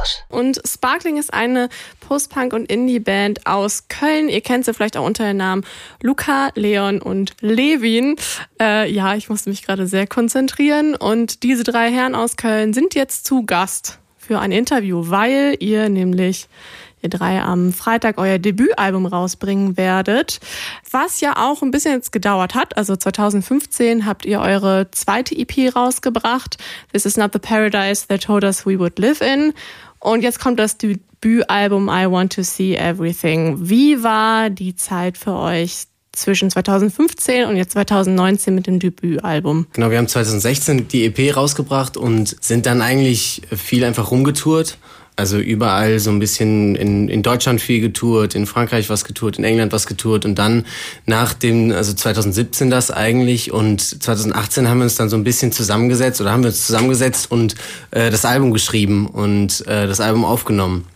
raus. Und Sparkling ist eine Post-Punk- und Indie-Band aus Köln. Ihr kennt sie vielleicht auch unter den Namen Luca, Leon und Levin. Äh, ja, ich musste mich gerade sehr konzentrieren. Und diese drei Herren aus Köln sind jetzt zu Gast für ein Interview, weil ihr nämlich ihr drei am Freitag euer Debütalbum rausbringen werdet, was ja auch ein bisschen jetzt gedauert hat. Also 2015 habt ihr eure zweite EP rausgebracht. This is not the paradise they told us we would live in. Und jetzt kommt das Debütalbum I Want to See Everything. Wie war die Zeit für euch zwischen 2015 und jetzt 2019 mit dem Debütalbum. Genau, wir haben 2016 die EP rausgebracht und sind dann eigentlich viel einfach rumgetourt. Also überall so ein bisschen in, in Deutschland viel getourt, in Frankreich was getourt, in England was getourt und dann nach dem, also 2017 das eigentlich und 2018 haben wir uns dann so ein bisschen zusammengesetzt oder haben wir uns zusammengesetzt und äh, das Album geschrieben und äh, das Album aufgenommen.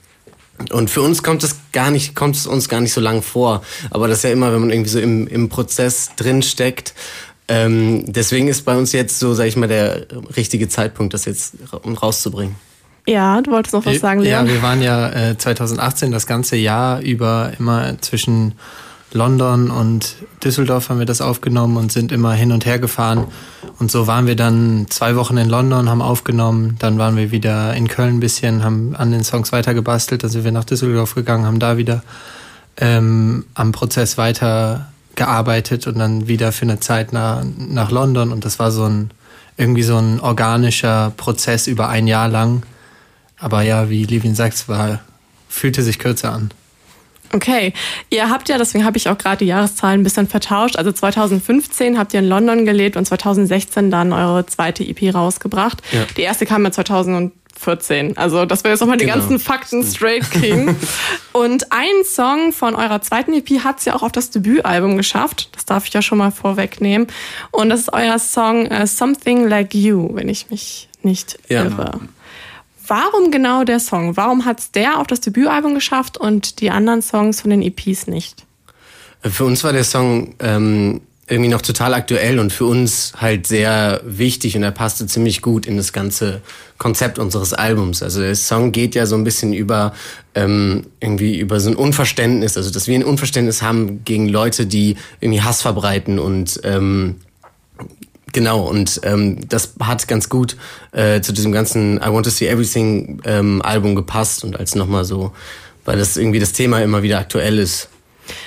Und für uns kommt es gar nicht, kommt es uns gar nicht so lang vor. Aber das ist ja immer, wenn man irgendwie so im, im Prozess drin steckt. Ähm, deswegen ist bei uns jetzt so, sag ich mal, der richtige Zeitpunkt, das jetzt rauszubringen. Ja, du wolltest noch was sagen, Leon. Ja, wir waren ja äh, 2018 das ganze Jahr über immer zwischen London und Düsseldorf haben wir das aufgenommen und sind immer hin und her gefahren. Und so waren wir dann zwei Wochen in London, haben aufgenommen, dann waren wir wieder in Köln ein bisschen, haben an den Songs weitergebastelt, dann sind wir nach Düsseldorf gegangen, haben da wieder ähm, am Prozess weiter gearbeitet und dann wieder für eine Zeit nach, nach London. Und das war so ein irgendwie so ein organischer Prozess über ein Jahr lang. Aber ja, wie Levin sagt, es war, fühlte sich kürzer an. Okay, ihr habt ja, deswegen habe ich auch gerade die Jahreszahlen ein bisschen vertauscht. Also 2015 habt ihr in London gelebt und 2016 dann eure zweite EP rausgebracht. Ja. Die erste kam ja 2014. Also, dass wir jetzt nochmal die genau. ganzen Fakten straight kriegen. und ein Song von eurer zweiten EP hat es ja auch auf das Debütalbum geschafft. Das darf ich ja schon mal vorwegnehmen. Und das ist euer Song uh, Something Like You, wenn ich mich nicht ja. irre. Warum genau der Song? Warum hat es der auf das Debütalbum geschafft und die anderen Songs von den EPs nicht? Für uns war der Song ähm, irgendwie noch total aktuell und für uns halt sehr wichtig und er passte ziemlich gut in das ganze Konzept unseres Albums. Also der Song geht ja so ein bisschen über ähm, irgendwie über so ein Unverständnis, also dass wir ein Unverständnis haben gegen Leute, die irgendwie Hass verbreiten und ähm, Genau, und ähm, das hat ganz gut äh, zu diesem ganzen I Want to See Everything ähm, Album gepasst und als nochmal so, weil das irgendwie das Thema immer wieder aktuell ist.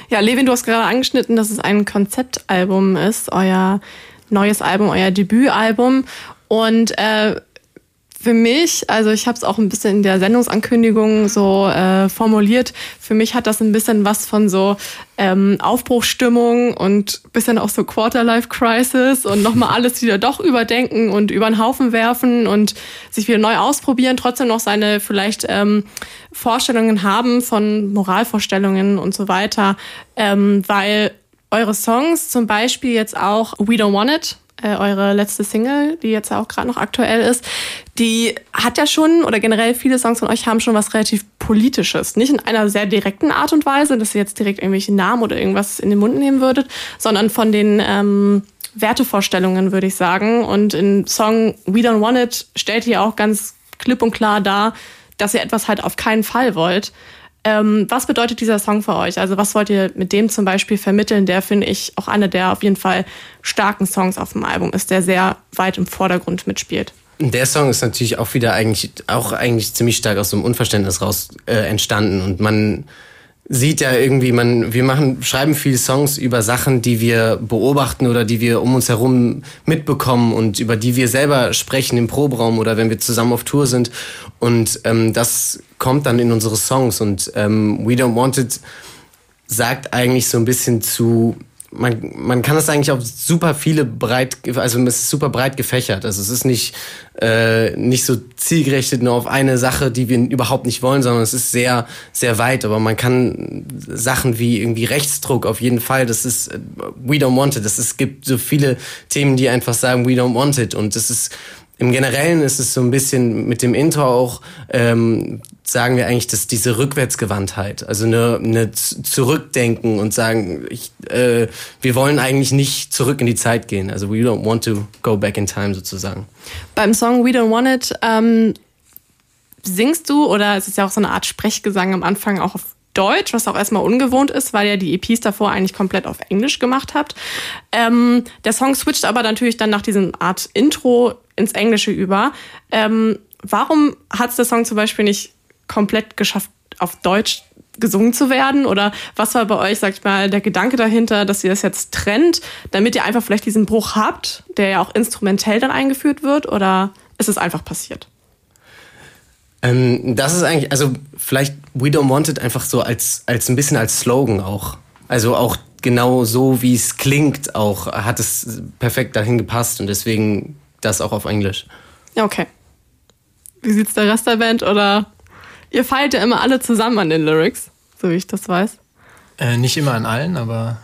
Ja, Levin, du hast gerade angeschnitten, dass es ein Konzeptalbum ist, euer neues Album, euer Debütalbum. Und äh, für mich, also ich habe es auch ein bisschen in der Sendungsankündigung so äh, formuliert, für mich hat das ein bisschen was von so ähm, Aufbruchstimmung und bisschen auch so Quarterlife-Crisis und nochmal alles wieder doch überdenken und über den Haufen werfen und sich wieder neu ausprobieren, trotzdem noch seine vielleicht ähm, Vorstellungen haben von Moralvorstellungen und so weiter, ähm, weil eure Songs zum Beispiel jetzt auch We Don't Want It äh, eure letzte Single, die jetzt auch gerade noch aktuell ist, die hat ja schon, oder generell viele Songs von euch haben schon was relativ Politisches. Nicht in einer sehr direkten Art und Weise, dass ihr jetzt direkt irgendwelche Namen oder irgendwas in den Mund nehmen würdet, sondern von den ähm, Wertevorstellungen, würde ich sagen. Und im Song We Don't Want It stellt ihr auch ganz klipp und klar dar, dass ihr etwas halt auf keinen Fall wollt. Ähm, was bedeutet dieser Song für euch? Also was wollt ihr mit dem zum Beispiel vermitteln? Der finde ich auch einer der auf jeden Fall starken Songs auf dem Album ist, der sehr weit im Vordergrund mitspielt. Der Song ist natürlich auch wieder eigentlich auch eigentlich ziemlich stark aus so einem Unverständnis raus äh, entstanden und man sieht ja irgendwie, man, wir machen, schreiben viele Songs über Sachen, die wir beobachten oder die wir um uns herum mitbekommen und über die wir selber sprechen im Proberaum oder wenn wir zusammen auf Tour sind. Und ähm, das kommt dann in unsere Songs und ähm, We Don't Want It sagt eigentlich so ein bisschen zu man, man kann das eigentlich auf super viele breit, also es ist super breit gefächert. Also es ist nicht, äh, nicht so zielgerichtet nur auf eine Sache, die wir überhaupt nicht wollen, sondern es ist sehr, sehr weit. Aber man kann Sachen wie irgendwie Rechtsdruck auf jeden Fall, das ist äh, we don't want it. Das ist, es gibt so viele Themen, die einfach sagen, we don't want it. Und das ist im Generellen ist es so ein bisschen mit dem Intro auch, ähm, sagen wir eigentlich, dass diese Rückwärtsgewandtheit, also eine, eine Zurückdenken und sagen, ich, äh, wir wollen eigentlich nicht zurück in die Zeit gehen. Also we don't want to go back in time sozusagen. Beim Song We Don't Want It ähm, singst du oder es ist ja auch so eine Art Sprechgesang am Anfang auch auf Deutsch, was auch erstmal ungewohnt ist, weil ihr die EPs davor eigentlich komplett auf Englisch gemacht habt. Ähm, der Song switcht aber natürlich dann nach diesem Art Intro ins Englische über. Ähm, warum hat es der Song zum Beispiel nicht komplett geschafft, auf Deutsch gesungen zu werden? Oder was war bei euch, sag ich mal, der Gedanke dahinter, dass ihr das jetzt trennt, damit ihr einfach vielleicht diesen Bruch habt, der ja auch instrumentell dann eingeführt wird? Oder ist es einfach passiert? Ähm, das ist eigentlich, also vielleicht We Don't Want It einfach so als, als ein bisschen als Slogan auch. Also auch genau so, wie es klingt, auch hat es perfekt dahin gepasst und deswegen das auch auf Englisch. Ja, okay. Wie sieht's der Rest der Band oder ihr feilt ja immer alle zusammen an den Lyrics, so wie ich das weiß. Äh, nicht immer an allen, aber.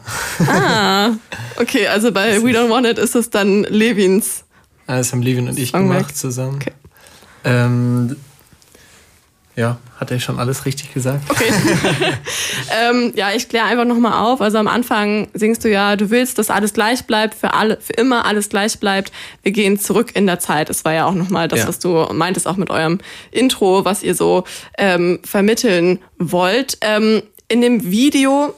ah, okay, also bei We Don't Want It ist es dann Levins. Das haben Levin und ich gemacht zusammen. Okay. Ähm, ja, hat er schon alles richtig gesagt? Okay. ähm, ja, ich kläre einfach nochmal auf. Also am Anfang singst du ja, du willst, dass alles gleich bleibt, für alle, für immer alles gleich bleibt. Wir gehen zurück in der Zeit. Das war ja auch nochmal das, ja. was du meintest, auch mit eurem Intro, was ihr so ähm, vermitteln wollt. Ähm, in dem Video,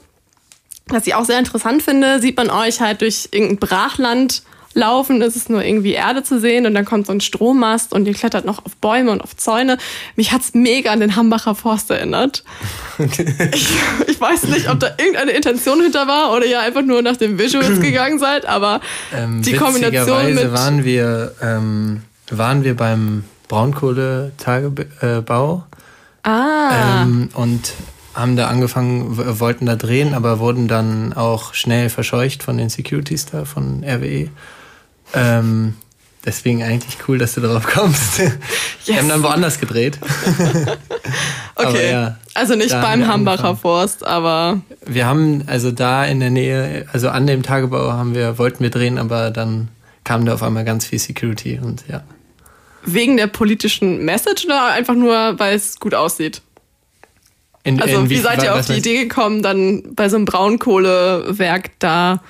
was ich auch sehr interessant finde, sieht man euch halt durch irgendein Brachland laufen, ist es nur irgendwie Erde zu sehen und dann kommt so ein Strommast und ihr klettert noch auf Bäume und auf Zäune. Mich hat's mega an den Hambacher Forst erinnert. ich, ich, weiß nicht, ob da irgendeine Intention hinter war oder ihr einfach nur nach den Visuals gegangen seid, aber ähm, die Kombination mit... waren wir, ähm, waren wir beim Braunkohletagebau. Ah. Ähm, und haben da angefangen, wollten da drehen, aber wurden dann auch schnell verscheucht von den Securities da von RWE. Ähm, deswegen eigentlich cool, dass du darauf kommst. Yes. Wir haben dann woanders gedreht. okay. Ja, also nicht beim Hambacher Forst, aber. Wir haben also da in der Nähe, also an dem Tagebau haben wir, wollten wir drehen, aber dann kam da auf einmal ganz viel Security und ja. Wegen der politischen Message oder einfach nur, weil es gut aussieht? In, also in wie, wie seid ihr auf die Idee gekommen, dann bei so einem Braunkohlewerk da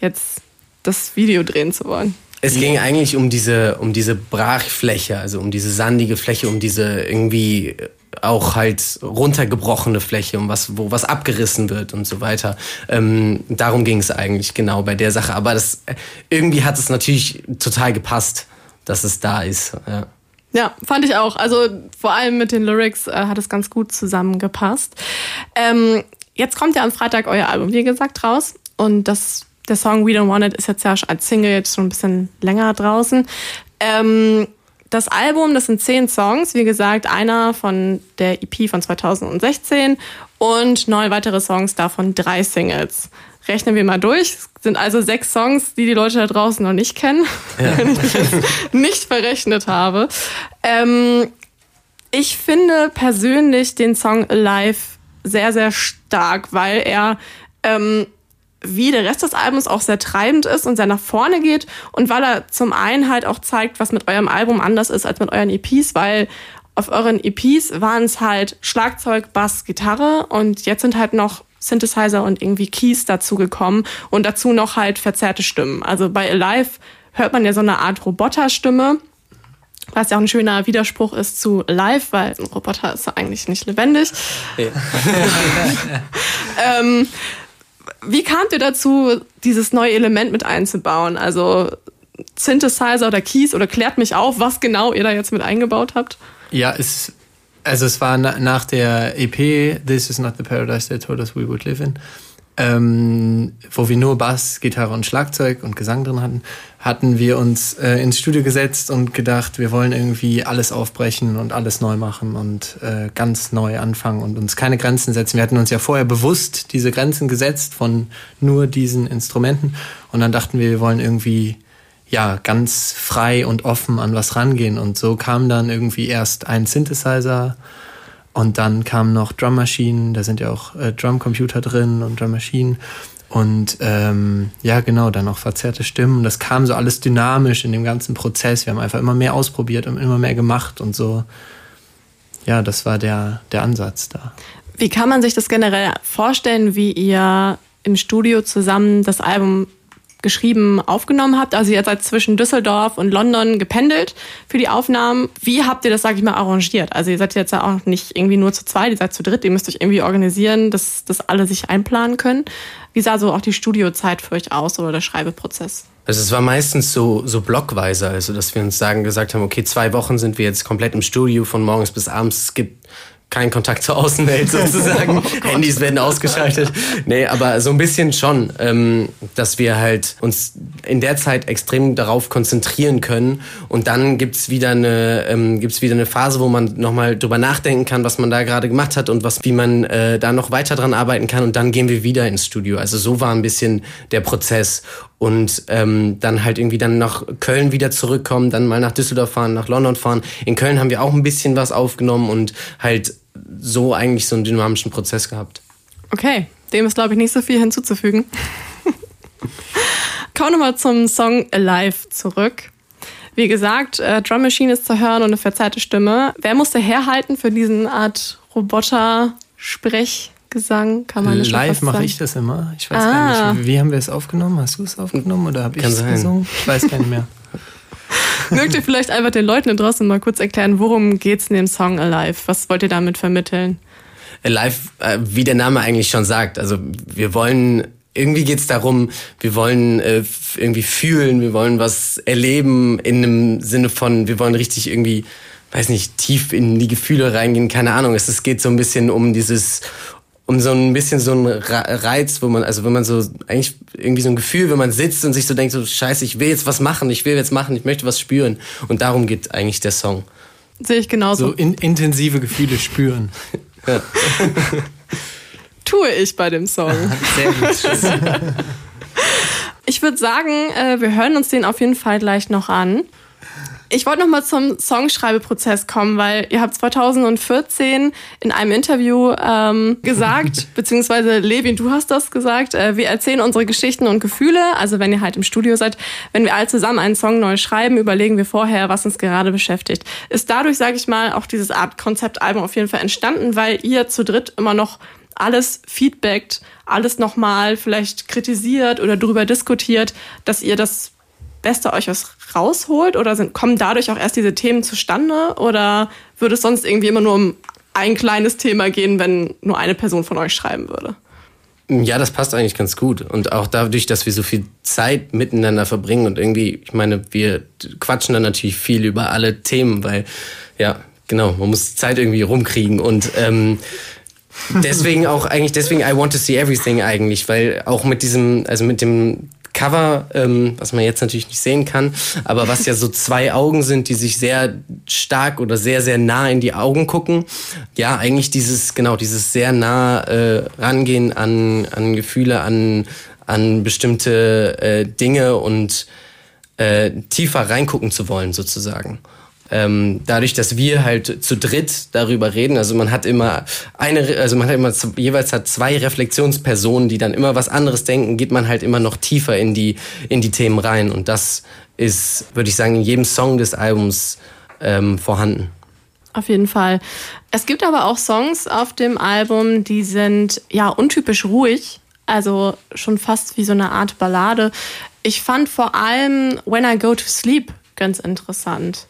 jetzt das Video drehen zu wollen? Es ging eigentlich um diese, um diese Brachfläche, also um diese sandige Fläche, um diese irgendwie auch halt runtergebrochene Fläche, um was, wo was abgerissen wird und so weiter. Ähm, darum ging es eigentlich genau bei der Sache. Aber das irgendwie hat es natürlich total gepasst, dass es da ist. Ja. Ja, fand ich auch. Also vor allem mit den Lyrics äh, hat es ganz gut zusammengepasst. Ähm, jetzt kommt ja am Freitag euer Album, wie gesagt, raus. Und das der Song We Don't Want It ist jetzt ja als Single jetzt schon ein bisschen länger draußen. Ähm, das Album, das sind zehn Songs, wie gesagt, einer von der EP von 2016 und neun weitere Songs, davon drei Singles. Rechnen wir mal durch. Es sind also sechs Songs, die die Leute da draußen noch nicht kennen, ja. wenn ich das nicht verrechnet habe. Ähm, ich finde persönlich den Song Alive sehr, sehr stark, weil er ähm, wie der Rest des Albums auch sehr treibend ist und sehr nach vorne geht und weil er zum einen halt auch zeigt, was mit eurem Album anders ist als mit euren EPs, weil auf euren EPs waren es halt Schlagzeug, Bass, Gitarre und jetzt sind halt noch Synthesizer und irgendwie Keys dazu gekommen und dazu noch halt verzerrte Stimmen. Also bei Alive hört man ja so eine Art Roboterstimme, was ja auch ein schöner Widerspruch ist zu Live, weil ein Roboter ist ja eigentlich nicht lebendig. Ja. ähm, wie kamt ihr dazu, dieses neue Element mit einzubauen? Also Synthesizer oder Keys oder klärt mich auf, was genau ihr da jetzt mit eingebaut habt? Ja, es, also es war na, nach der EP This is not the paradise they told us we would live in ähm, wo wir nur Bass, Gitarre und Schlagzeug und Gesang drin hatten, hatten wir uns äh, ins Studio gesetzt und gedacht, wir wollen irgendwie alles aufbrechen und alles neu machen und äh, ganz neu anfangen und uns keine Grenzen setzen. Wir hatten uns ja vorher bewusst diese Grenzen gesetzt von nur diesen Instrumenten und dann dachten wir, wir wollen irgendwie ja ganz frei und offen an was rangehen und so kam dann irgendwie erst ein Synthesizer und dann kamen noch Drummaschinen, da sind ja auch äh, Drumcomputer drin und Drummaschinen. Und ähm, ja, genau, dann auch verzerrte Stimmen. Das kam so alles dynamisch in dem ganzen Prozess. Wir haben einfach immer mehr ausprobiert und immer mehr gemacht und so. Ja, das war der, der Ansatz da. Wie kann man sich das generell vorstellen, wie ihr im Studio zusammen das Album geschrieben, aufgenommen habt. Also ihr seid zwischen Düsseldorf und London gependelt für die Aufnahmen. Wie habt ihr das, sag ich mal, arrangiert? Also ihr seid jetzt ja auch nicht irgendwie nur zu zweit, ihr seid zu dritt, ihr müsst euch irgendwie organisieren, dass, dass alle sich einplanen können. Wie sah so auch die Studiozeit für euch aus oder der Schreibeprozess? Also es war meistens so, so blockweise, also dass wir uns sagen, gesagt haben, okay, zwei Wochen sind wir jetzt komplett im Studio von morgens bis abends. Es gibt kein Kontakt zur Außenwelt sozusagen. oh Handys werden ausgeschaltet. Nee, aber so ein bisschen schon, ähm, dass wir halt uns in der Zeit extrem darauf konzentrieren können. Und dann gibt's wieder eine, ähm, gibt's wieder eine Phase, wo man nochmal drüber nachdenken kann, was man da gerade gemacht hat und was, wie man äh, da noch weiter dran arbeiten kann. Und dann gehen wir wieder ins Studio. Also so war ein bisschen der Prozess und ähm, dann halt irgendwie dann nach Köln wieder zurückkommen, dann mal nach Düsseldorf fahren, nach London fahren. In Köln haben wir auch ein bisschen was aufgenommen und halt so eigentlich so einen dynamischen Prozess gehabt. Okay, dem ist glaube ich nicht so viel hinzuzufügen. Kommen wir mal zum Song Alive zurück. Wie gesagt, äh, Drum Machine ist zu hören und eine verzerrte Stimme. Wer musste herhalten für diesen Art Roboter-Sprech? Gesang, kann man Live mache ich das immer. Ich weiß ah. gar nicht, wie haben wir es aufgenommen? Hast du es aufgenommen oder habe ich es gesungen? Ich weiß gar nicht mehr. Mögt ihr vielleicht einfach den Leuten da draußen mal kurz erklären, worum geht es in dem Song Alive? Was wollt ihr damit vermitteln? Alive, äh, wie der Name eigentlich schon sagt. Also wir wollen irgendwie geht es darum, wir wollen äh, irgendwie fühlen, wir wollen was erleben in einem Sinne von, wir wollen richtig irgendwie, weiß nicht, tief in die Gefühle reingehen, keine Ahnung. Es, es geht so ein bisschen um dieses, um so ein bisschen so ein Reiz, wo man, also wenn man so, eigentlich irgendwie so ein Gefühl, wenn man sitzt und sich so denkt, so scheiße, ich will jetzt was machen, ich will jetzt machen, ich möchte was spüren. Und darum geht eigentlich der Song. Sehe ich genauso. So in, intensive Gefühle spüren. ja. Tue ich bei dem Song. Sehr gut. ich würde sagen, äh, wir hören uns den auf jeden Fall gleich noch an. Ich wollte noch mal zum Songschreibeprozess kommen, weil ihr habt 2014 in einem Interview ähm, gesagt, beziehungsweise Levin, du hast das gesagt, äh, wir erzählen unsere Geschichten und Gefühle. Also wenn ihr halt im Studio seid, wenn wir alle zusammen einen Song neu schreiben, überlegen wir vorher, was uns gerade beschäftigt. Ist dadurch, sage ich mal, auch dieses Art Konzeptalbum auf jeden Fall entstanden, weil ihr zu dritt immer noch alles feedbackt, alles nochmal vielleicht kritisiert oder darüber diskutiert, dass ihr das Beste euch was rausholt? Oder sind, kommen dadurch auch erst diese Themen zustande? Oder würde es sonst irgendwie immer nur um ein kleines Thema gehen, wenn nur eine Person von euch schreiben würde? Ja, das passt eigentlich ganz gut. Und auch dadurch, dass wir so viel Zeit miteinander verbringen und irgendwie, ich meine, wir quatschen dann natürlich viel über alle Themen, weil, ja, genau, man muss Zeit irgendwie rumkriegen und ähm, deswegen auch eigentlich, deswegen I want to see everything eigentlich, weil auch mit diesem, also mit dem Cover, ähm, was man jetzt natürlich nicht sehen kann, aber was ja so zwei Augen sind, die sich sehr stark oder sehr, sehr nah in die Augen gucken. Ja, eigentlich dieses, genau, dieses sehr nah äh, rangehen an, an Gefühle, an, an bestimmte äh, Dinge und äh, tiefer reingucken zu wollen, sozusagen ähm, dadurch, dass wir halt zu dritt darüber reden, also man hat immer eine, also man hat immer jeweils hat zwei Reflexionspersonen, die dann immer was anderes denken, geht man halt immer noch tiefer in die in die Themen rein und das ist, würde ich sagen, in jedem Song des Albums ähm, vorhanden. Auf jeden Fall. Es gibt aber auch Songs auf dem Album, die sind ja untypisch ruhig, also schon fast wie so eine Art Ballade. Ich fand vor allem When I Go to Sleep ganz interessant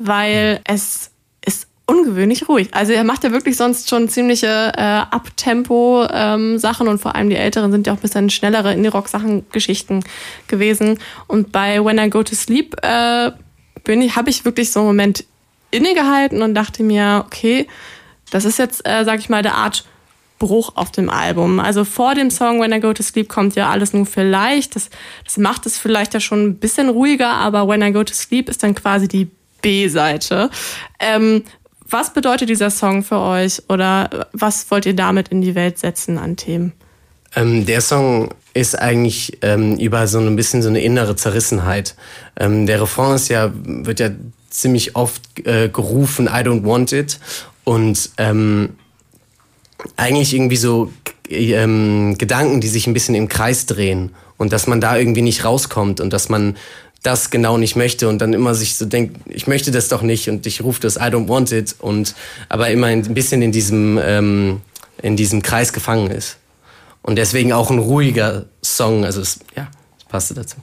weil es ist ungewöhnlich ruhig. Also er macht ja wirklich sonst schon ziemliche äh, Abtempo-Sachen ähm, und vor allem die Älteren sind ja auch ein bisschen schnellere Indie-Rock-Sachen, Geschichten gewesen. Und bei When I Go to Sleep äh, ich, habe ich wirklich so einen Moment innegehalten und dachte mir, okay, das ist jetzt, äh, sag ich mal, der Art Bruch auf dem Album. Also vor dem Song When I Go to Sleep kommt ja alles nur vielleicht. Das, das macht es vielleicht ja schon ein bisschen ruhiger, aber When I Go to Sleep ist dann quasi die B-Seite. Ähm, was bedeutet dieser Song für euch oder was wollt ihr damit in die Welt setzen an Themen? Ähm, der Song ist eigentlich ähm, über so ein bisschen so eine innere Zerrissenheit. Ähm, der Refrain ist ja, wird ja ziemlich oft äh, gerufen, I don't want it. Und ähm, eigentlich irgendwie so ähm, Gedanken, die sich ein bisschen im Kreis drehen und dass man da irgendwie nicht rauskommt und dass man das genau nicht möchte und dann immer sich so denkt, ich möchte das doch nicht und ich rufe das I don't want it und aber immer ein bisschen in diesem ähm, in diesem Kreis gefangen ist und deswegen auch ein ruhiger Song, also es, ja passte dazu.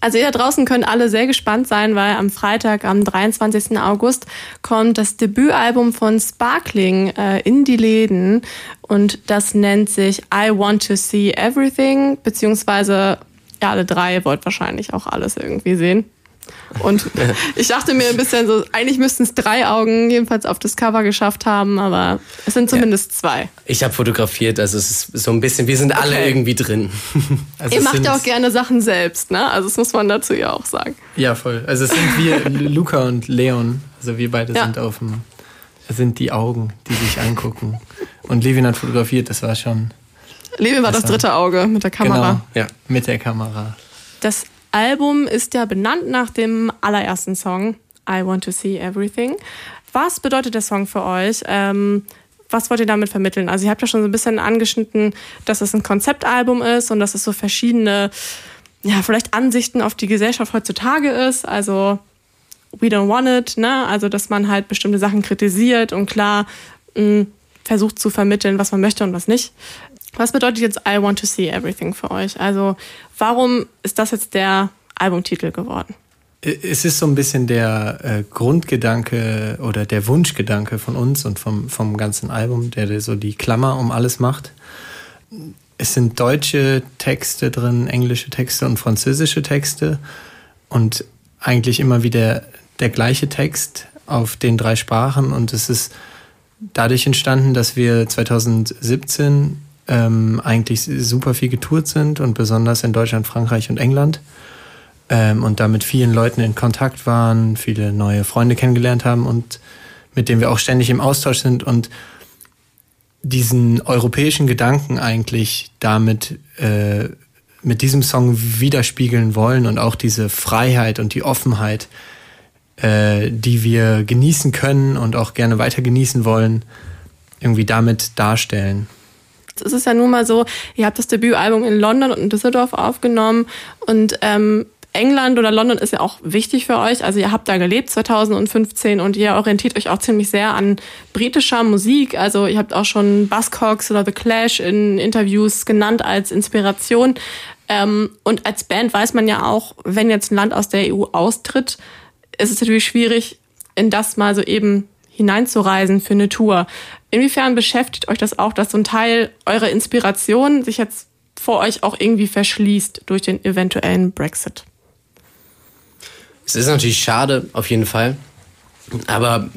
Also ihr da draußen könnt alle sehr gespannt sein, weil am Freitag, am 23. August, kommt das Debütalbum von Sparkling äh, in die Läden und das nennt sich I Want to See Everything, beziehungsweise ja, alle drei wollt wahrscheinlich auch alles irgendwie sehen. Und ich dachte mir ein bisschen so, eigentlich müssten es drei Augen jedenfalls auf das Cover geschafft haben, aber es sind zumindest ja. zwei. Ich habe fotografiert, also es ist so ein bisschen, wir sind alle irgendwie drin. Also Ihr macht ja auch gerne Sachen selbst, ne? Also das muss man dazu ja auch sagen. Ja, voll. Also es sind wir, Luca und Leon, also wir beide ja. sind auf dem, sind die Augen, die sich angucken. Und Levin hat fotografiert, das war schon. Levin war das, das dritte Auge mit der Kamera. Genau, ja, mit der Kamera. Das Album ist ja benannt nach dem allerersten Song, I Want to See Everything. Was bedeutet der Song für euch? Ähm, was wollt ihr damit vermitteln? Also ihr habt ja schon so ein bisschen angeschnitten, dass es ein Konzeptalbum ist und dass es so verschiedene, ja, vielleicht Ansichten auf die Gesellschaft heutzutage ist. Also we don't want it, ne? Also dass man halt bestimmte Sachen kritisiert und klar mh, mm, versucht zu vermitteln, was man möchte und was nicht. Was bedeutet jetzt I Want to See Everything für euch? Also warum ist das jetzt der Albumtitel geworden? Es ist so ein bisschen der äh, Grundgedanke oder der Wunschgedanke von uns und vom, vom ganzen Album, der so die Klammer um alles macht. Es sind deutsche Texte drin, englische Texte und französische Texte und eigentlich immer wieder der gleiche Text auf den drei Sprachen und es ist dadurch entstanden, dass wir 2017 ähm, eigentlich super viel getourt sind und besonders in Deutschland, Frankreich und England. Ähm, und da mit vielen Leuten in Kontakt waren, viele neue Freunde kennengelernt haben und mit denen wir auch ständig im Austausch sind und diesen europäischen Gedanken eigentlich damit äh, mit diesem Song widerspiegeln wollen und auch diese Freiheit und die Offenheit, äh, die wir genießen können und auch gerne weiter genießen wollen, irgendwie damit darstellen. Es ist ja nun mal so, ihr habt das Debütalbum in London und in Düsseldorf aufgenommen und ähm, England oder London ist ja auch wichtig für euch. Also ihr habt da gelebt 2015 und ihr orientiert euch auch ziemlich sehr an britischer Musik. Also ihr habt auch schon Buzzcocks oder The Clash in Interviews genannt als Inspiration. Ähm, und als Band weiß man ja auch, wenn jetzt ein Land aus der EU austritt, ist es natürlich schwierig, in das mal so eben hineinzureisen für eine Tour. Inwiefern beschäftigt euch das auch, dass so ein Teil eurer Inspiration sich jetzt vor euch auch irgendwie verschließt durch den eventuellen Brexit? Es ist natürlich schade, auf jeden Fall. Aber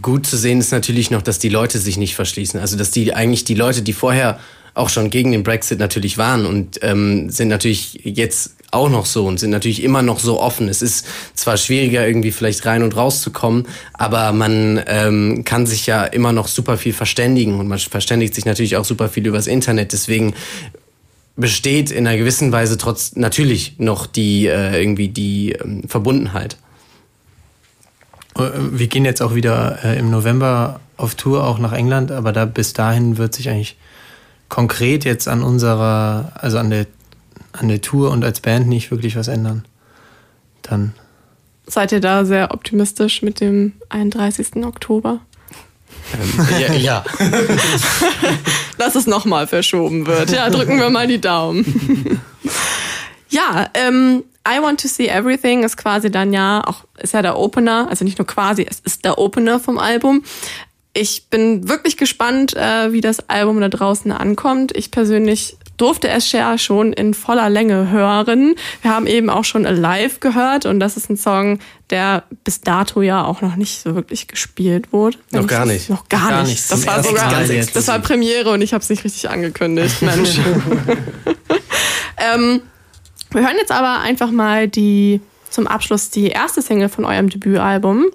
gut zu sehen ist natürlich noch, dass die Leute sich nicht verschließen. Also, dass die eigentlich die Leute, die vorher auch schon gegen den Brexit natürlich waren und ähm, sind natürlich jetzt auch noch so und sind natürlich immer noch so offen. Es ist zwar schwieriger, irgendwie vielleicht rein und raus zu kommen, aber man ähm, kann sich ja immer noch super viel verständigen und man verständigt sich natürlich auch super viel übers Internet. Deswegen besteht in einer gewissen Weise trotz natürlich noch die äh, irgendwie die ähm, Verbundenheit. Äh, wir gehen jetzt auch wieder äh, im November auf Tour auch nach England, aber da bis dahin wird sich eigentlich konkret jetzt an unserer, also an der an der Tour und als Band nicht wirklich was ändern. Dann. Seid ihr da sehr optimistisch mit dem 31. Oktober? Ähm, ja. ja. Dass es nochmal verschoben wird. Ja, drücken wir mal die Daumen. ja, ähm, I Want to See Everything ist quasi dann ja auch, ist ja der Opener, also nicht nur quasi, es ist der Opener vom Album. Ich bin wirklich gespannt, äh, wie das Album da draußen ankommt. Ich persönlich durfte es ja schon in voller Länge hören. Wir haben eben auch schon Alive gehört und das ist ein Song, der bis dato ja auch noch nicht so wirklich gespielt wurde. Noch gar nicht. Noch gar, gar nicht. Das war sogar, das war Premiere und ich habe es nicht richtig angekündigt, Mensch. ähm, wir hören jetzt aber einfach mal die zum Abschluss die erste Single von eurem Debütalbum,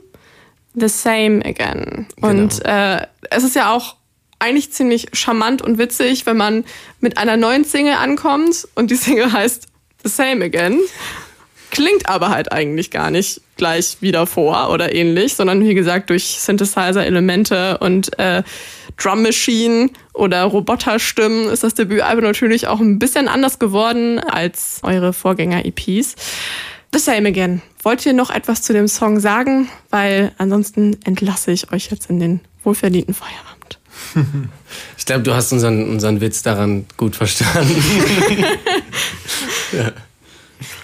The Same Again. Genau. Und äh, es ist ja auch eigentlich ziemlich charmant und witzig, wenn man mit einer neuen Single ankommt und die Single heißt The Same Again. Klingt aber halt eigentlich gar nicht gleich wieder vor oder ähnlich, sondern wie gesagt durch Synthesizer-Elemente und äh, Drum Machine oder Roboterstimmen ist das Debütalbum natürlich auch ein bisschen anders geworden als eure Vorgänger-EPs. The Same Again. Wollt ihr noch etwas zu dem Song sagen? Weil ansonsten entlasse ich euch jetzt in den wohlverdienten Feierabend. Ich glaube, du hast unseren, unseren Witz daran gut verstanden. ja.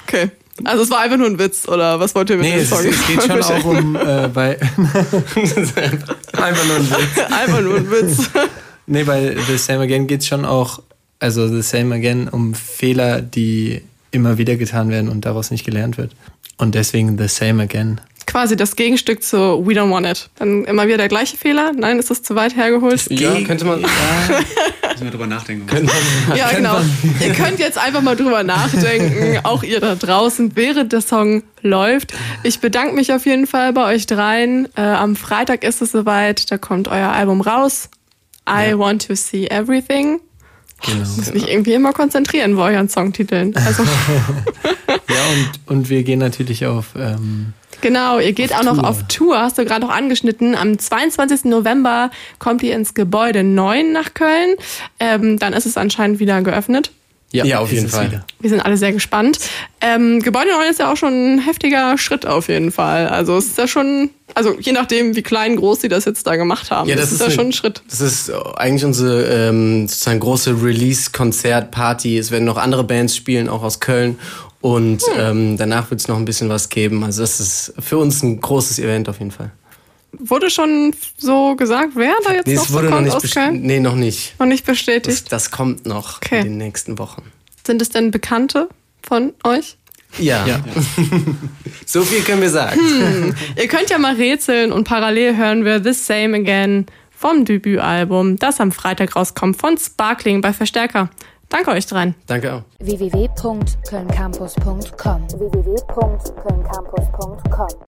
Okay. Also es war einfach nur ein Witz, oder was wollt ihr mit Nee, dem es, Song? es geht schon auch um äh, bei Einfach nur ein Witz. einfach nur ein Witz. Nee, bei The Same Again geht es schon auch, also The Same Again, um Fehler, die immer wieder getan werden und daraus nicht gelernt wird. Und deswegen The Same Again. Quasi das Gegenstück zu We Don't Want It. Dann immer wieder der gleiche Fehler. Nein, ist das zu weit hergeholt? Ja, könnte man. Müssen wir drüber nachdenken. Ja, genau. Ihr könnt jetzt einfach mal drüber nachdenken, auch ihr da draußen, während der Song läuft. Ich bedanke mich auf jeden Fall bei euch dreien. Äh, am Freitag ist es soweit, da kommt euer Album raus. I Ja. Want to See Everything. Genau. Ich muss mich irgendwie immer konzentrieren bei euren Songtiteln. Also Ja, und, und wir gehen natürlich auf. Ähm, genau, ihr geht Auf auch noch Tour. auf Tour, hast du gerade noch angeschnitten. Am 22. November kommt ihr ins Gebäude 9 nach Köln. Ähm, dann ist es anscheinend wieder geöffnet. Ja, auf ist jeden Fall. wieder. Wir sind alle sehr gespannt. Ähm, Gebäude 9 ist ja auch schon ein heftiger Schritt auf jeden Fall. Also es ist ja schon, also je nachdem, wie klein, groß sie das jetzt da gemacht haben, Ja, das, das ist ja schon ein Schritt. Das ist eigentlich unsere ähm, sozusagen große Release-Konzert-Party. Es werden noch andere Bands spielen, auch aus Köln. Und ähm, danach wird es noch ein bisschen was geben. Also das ist für uns ein großes Event auf jeden Fall. Wurde schon so gesagt, wer da jetzt Nee, noch es so wurde noch kommt nicht, aus best- Köln? nee, noch nicht. Noch nicht Das, bestätigt. das kommt noch Okay. in den nächsten Wochen. Sind es denn Bekannte von euch? Ja, Ja. so viel können wir sagen. Ihr könnt ja mal rätseln und parallel hören wir The Same Again vom Debütalbum, das am Freitag rauskommt von Sparkling bei Verstärker. Danke euch dreien. Danke auch. www.kölncampus.com www.kölncampus.com